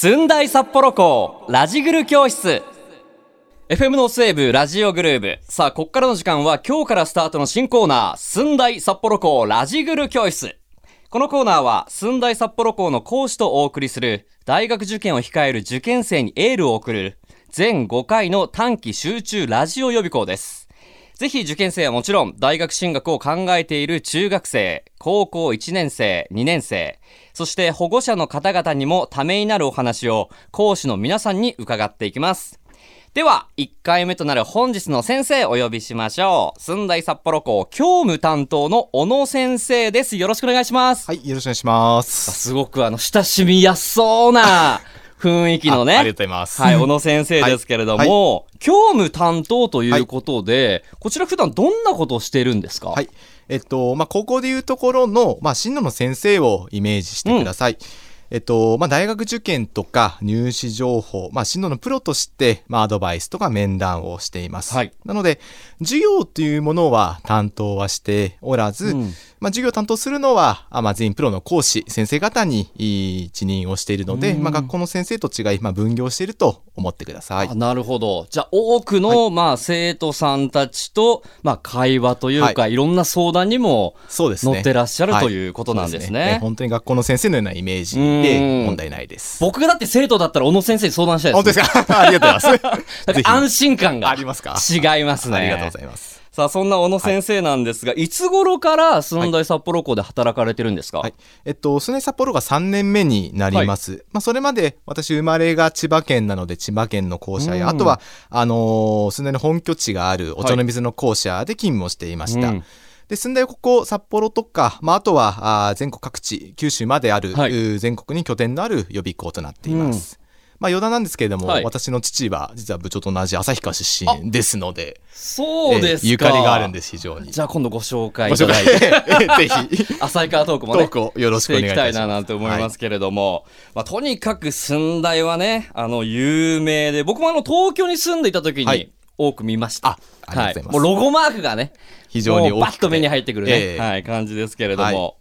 寸大札幌校ラジグル教室。FM の西部ラジオグルーブ。さあこっからの時間は今日からスタートの新コーナー寸大札幌校ラジグル教室。このコーナーは寸大札幌校の講師とお送りする大学受験を控える受験生にエールを送る全5回の短期集中ラジオ予備校です。ぜひ受験生はもちろん大学進学を考えている中学生、高校1年生、2年生、そして保護者の方々にもためになるお話を講師の皆さんに伺っていきます。では、1回目となる本日の先生お呼びしましょう。寸大札幌校教務担当の小野先生です。よろしくお願いします。はい、よろしくお願いします。すごくあの、親しみやすそうな雰囲気のね。あありがとうございます。はい、小野先生ですけれども、教務担当ということで、こちら普段どんなことをしているんですか？はい。えっと、まあ、高校でいうところの、まあ、進路の先生をイメージしてください。えっと、まあ、大学受験とか入試情報、まあ、進路のプロとして、まあ、アドバイスとか面談をしています。はいなので、授業というものは担当はしておらず、うんまあ、授業を担当するのは、あまあ、全員プロの講師、先生方にいい一任をしているので、うんまあ、学校の先生と違い、まあ、分業していると思ってくださいあ。なるほど。じゃあ、多くの、まあ、生徒さんたちと、まあ、会話というか、、はいろんな相談にもそうですね。乗ってらっしゃるはいということなんですそうね。本当に学校の先生のようなイメージうんで問題ないです。僕がだって生徒だったら、小野先生に相談したい本です、当ですか ありがとうございます。安心感がありますか違いますね。ありがとうございます。さあ、そんな小野先生なんですが、い、つ頃から寸大札幌校で働かれてるんですか、はい。えっと、スネ札幌が3年目になります。まあ、それまで私生まれが千葉県なので、千葉県の校舎や、うんあとは、あのー、スネの本拠地があるお茶の水の校舎で勤務をしていました。うんで、寸大はここ、札幌とか、まあ、あとは、あー全国各地、九州まである、はい全国に拠点のある予備校となっています。まあ、余談なんですけれども、はい私の父は、実は部長と同じ旭川出身ですので、そうですゆかりがあるんです、非常に。じゃあ今度ご紹介ご紹いただ介いて。ぜひ、旭川トークもね。トークをよろしくお願いいたします。いきたいななんて思いますけれども、まあ、とにかく寸大はね、あの、有名で、僕もあの、東京に住んでいた時にはい多く見ました。あありがとうございます。もうロゴマークがね、非常にバッと目に入ってくるね、ええ。はい、感じですけれども。はい。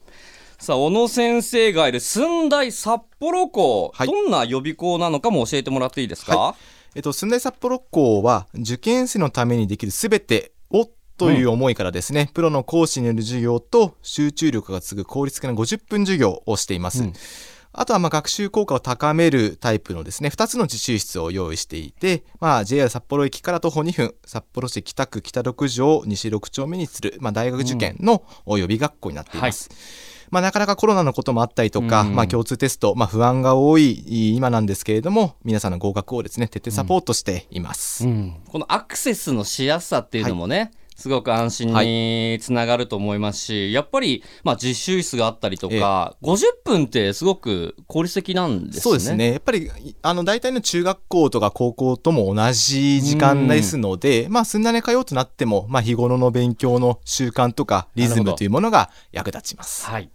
さあ、小野先生がいる寸大札幌校、はい。どんな予備校なのかも教えてもらっていいですか、はえっと、寸大札幌校は受験生のためにできるすべてをという思いからですね、プロの講師による授業と集中力が継ぐ効率的な50分授業をしています。うんあとはまあ学習効果を高めるタイプのですね、2つの自習室を用意していて、まあ、JR 札幌駅から徒歩2分、札幌市北区北6条西6丁目にする、まあ、大学受験の予備学校になっています。まあ、なかなかコロナのこともあったりとか、うんまあ、共通テスト、まあ、不安が多い今なんですけれども、皆さんの合格をですね、徹底サポートしています。うんこのアクセスのしやすさっていうのもね、すごく安心につながると思いますし、やっぱり、まあ、実習室があったりとか、50分ってすごく効率的なんですね。そうです。ね。やっぱり、あの、大体の中学校とか高校とも同じ時間ですので、まあ、すんなり通うとなっても、まあ、日頃の勉強の習慣とかリズムというものが役立ちます。はい。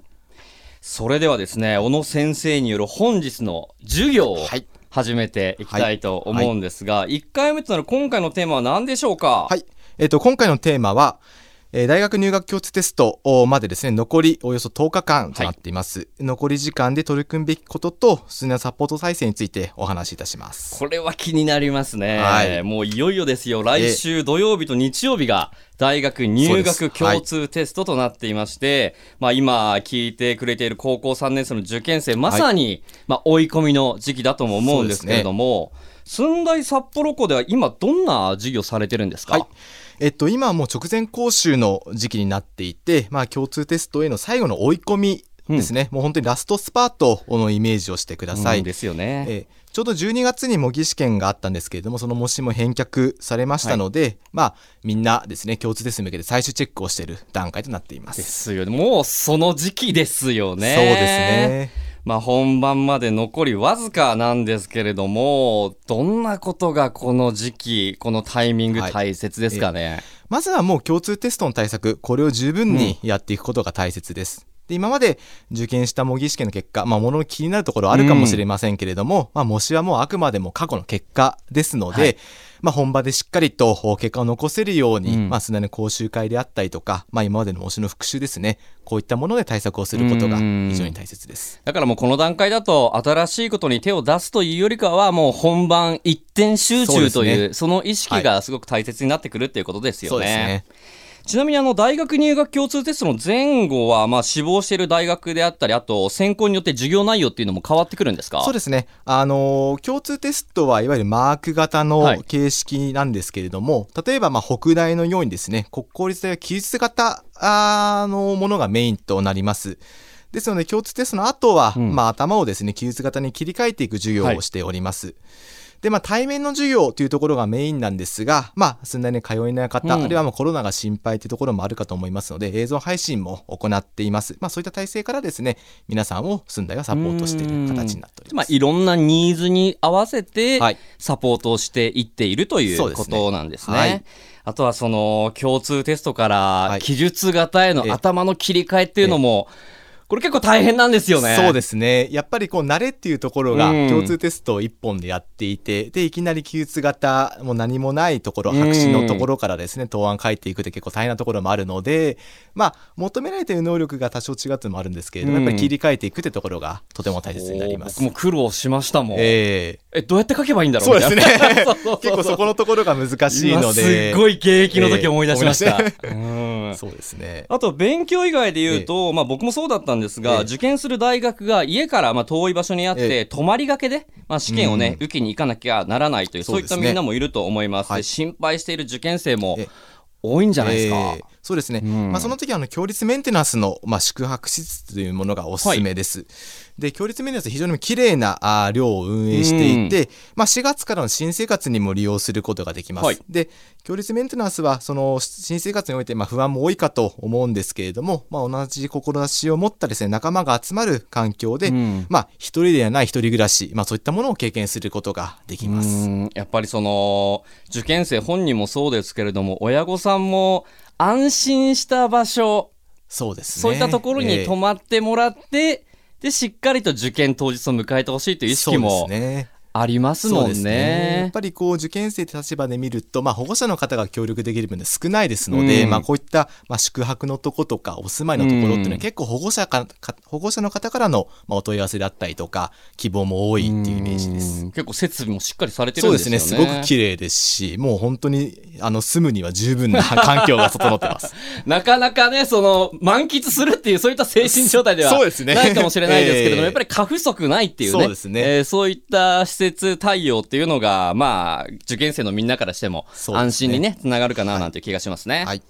それではですね、小野先生による本日の授業をはい始めていきたいと思うんですが、1回目となる今回のテーマは何でしょうか？はい。えっ、と、今回のテーマは、えー大学入学共通テストまでですね、残りおよそ10日間となっています。残り時間で取り組むべきことと、進めサポート体制についてお話しいたします。これは気になりますね。はいもういよいよですよ。来週土曜日と日曜日が大学入学共通テストとなっていまして、まあ今聞いてくれている高校3年生の受験生、まさに、まあ追い込みの時期だとも思うんですけれども、寸大札幌校では今どんな授業されてるんですか、はい。えっと、今はもう直前講習の時期になっていて、まあ、共通テストへの最後の追い込みですね。もう本当にラストスパートのイメージをしてください。うんですよね。えーちょうど12月に模擬試験があったんですけれども、その模試も返却されましたので、まあ、みんなですね、共通テストに向けて最終チェックをしている段階となっていま。ですすよね。もうその時期ですよね。そうですね。まあ本番まで残りわずかなんですけれども、どんなことがこの時期、このタイミング大切ですかね？まずはもう共通テストの対策、これを十分にやっていくことが大切です。で今まで受験した模擬試験の結果、まあ、ものの気になるところあるかもしれませんけれども、まあ、模試はもうあくまでも過去の結果ですので、はい。まあ、本場でしっかりと結果を残せるように、うん。まあ、砂の講習会であったりとか、まあ、今までの模試の復習ですねこういったもので対策をすることが非常に大切です。だからもうこの段階だと新しいことに手を出すというよりかはもう本番一点集中というそうですその意識がすごく大切になってくるっていうことですよそうですね。ねちなみにあの大学入学共通テストの前後はまあ志望している大学であったりあと専攻によって授業内容っていうのも変わってくるんですか？そうですね、あのー共通テストはいわゆるマーク型はいの形式なんですけれども、例えばまあ北大のようにですね国公立大は記述型のものがメインとなります。ですので共通テストの後は、うんまあ、頭をですね記述型に切り替えていく授業はいをしております。でまあ、対面の授業というところがメインなんですが、まあ、寸大に通えない方、うん。あるいはまあコロナが心配というところもあるかと思いますので映像配信も行っています、まあ、そういった体制からですね皆さんを寸大がサポートしている形になっております。まあ、いろんなニーズに合わせてはい。サポートをしていっているということなんですね。はい。あとはその共通テストからはい。記述型へのええ。頭の切り替えっていうのも、これ結構大変なんですよね。そうですねやっぱりこう慣れっていうところがうん共通テストを1本でやっていて、でいきなり記述型もう何もないところうん白紙のところからですね答案書いていくって結構大変なところもあるのでまあ求められている能力が多少違うっていうのもあるんですけれども、うんやっぱり切り替えていくってところがとても大切になります僕。も苦労しましたもん。ええ、どうやって書けばいいんだろう？そうですね結構そこのところが難しいの今で。すっごい現役の時思い出しました。えうん。そうですね。あと勉強以外で言うと、まあ、僕もそうだったんですが、ええ。受験する大学が家からまあ遠い場所にあって、え泊まりがけで、まあ、試験をね、うん。受けに行かなきゃならないというそういったみんなもいると思います、はい。で心配している受験生もえ多いんじゃないですか、えーそうですね、うん。まあ、その時はあの強立メンテナンスの、まあ、宿泊施設というものがおすすめです。で強立メンテナンス非常に綺麗なあを運営していて、まあ、4月からの新生活にも利用することができます。はい。で強立メンテナンスはその新生活においてまあ不安も多いかと思うんですけれども、まあ、同じ志を持ったですね仲間が集まる環境で、うん。まあ、一人ではない一人暮らし、まあ、そういったものを経験することができます。うん。やっぱりその受験生本人もそうですけれども親御さんも安心した場所。そうですね。そういったところにええ。泊まってもらって、でしっかりと受験当日を迎えてほしいという意識もありますもんそうですねやっね。ぱりこう受験生って立場で見ると、まあ、保護者の方が協力できる分で少ないですので、うんまあ、こういった、まあ、宿泊のとことかお住まいのところっていうのうんは結構保護者かか保護者の方からの、まあ、お問い合わせだったりとか希望も多いっていうイメージです。うん結構設備もしっかりされてそうでるんですすよね。ねすごく綺麗ですしもう本当にあの住むには十分な 環境が整ってます。なかなかね、その、満喫するっていう、そういった精神状態ではそうですねないかもしれないですけれども、ええやっぱり過不足ないっていうね。そうですねえーそういった施設対応っていうのが、まあ、受験生のみんなからしても、安心にね、つながるかななんていう気がしますね。はい。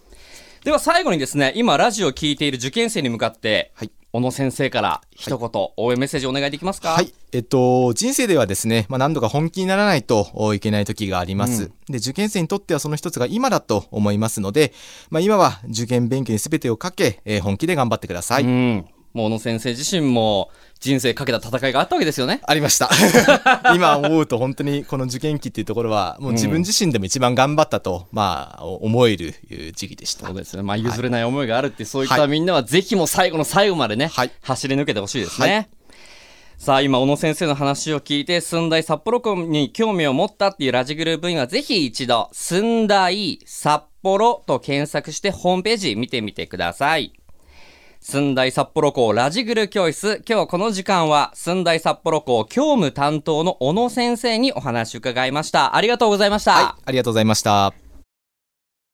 では最後にですね、今ラジオを聞いている受験生に向かって、はい。小野先生から一言、応援メッセージお願いできますか？はい、えっと、人生ではですね、まあ、何度か本気にならないといけない時があります、で受験生にとってはその一つが今だと思いますので、まあ、今は受験勉強に全てをかけ、えー本気で頑張ってください、うん。もう小野先生自身も人生かけた戦いがあったわけですよね。ありました 今思うと本当にこの受験期っていうところはもう自分自身でも一番頑張ったと、まあ思える時期でしたそうですね。まあ、譲れない思いがあるって、そういっはいたみんなはぜひもう最後の最後までね、はい走り抜けてほしいですね。はさあ、今、小野先生の話を聞いて、寸大札幌校に興味を持ったっていうラジグル部員は、ぜひ一度、寸大札幌と検索してホームページ見てみてください。寸大札幌校ラジグル教室。今日この時間は、寸大札幌校教務担当の小野先生にお話を伺いました。ありがとうございました。はいありがとうございました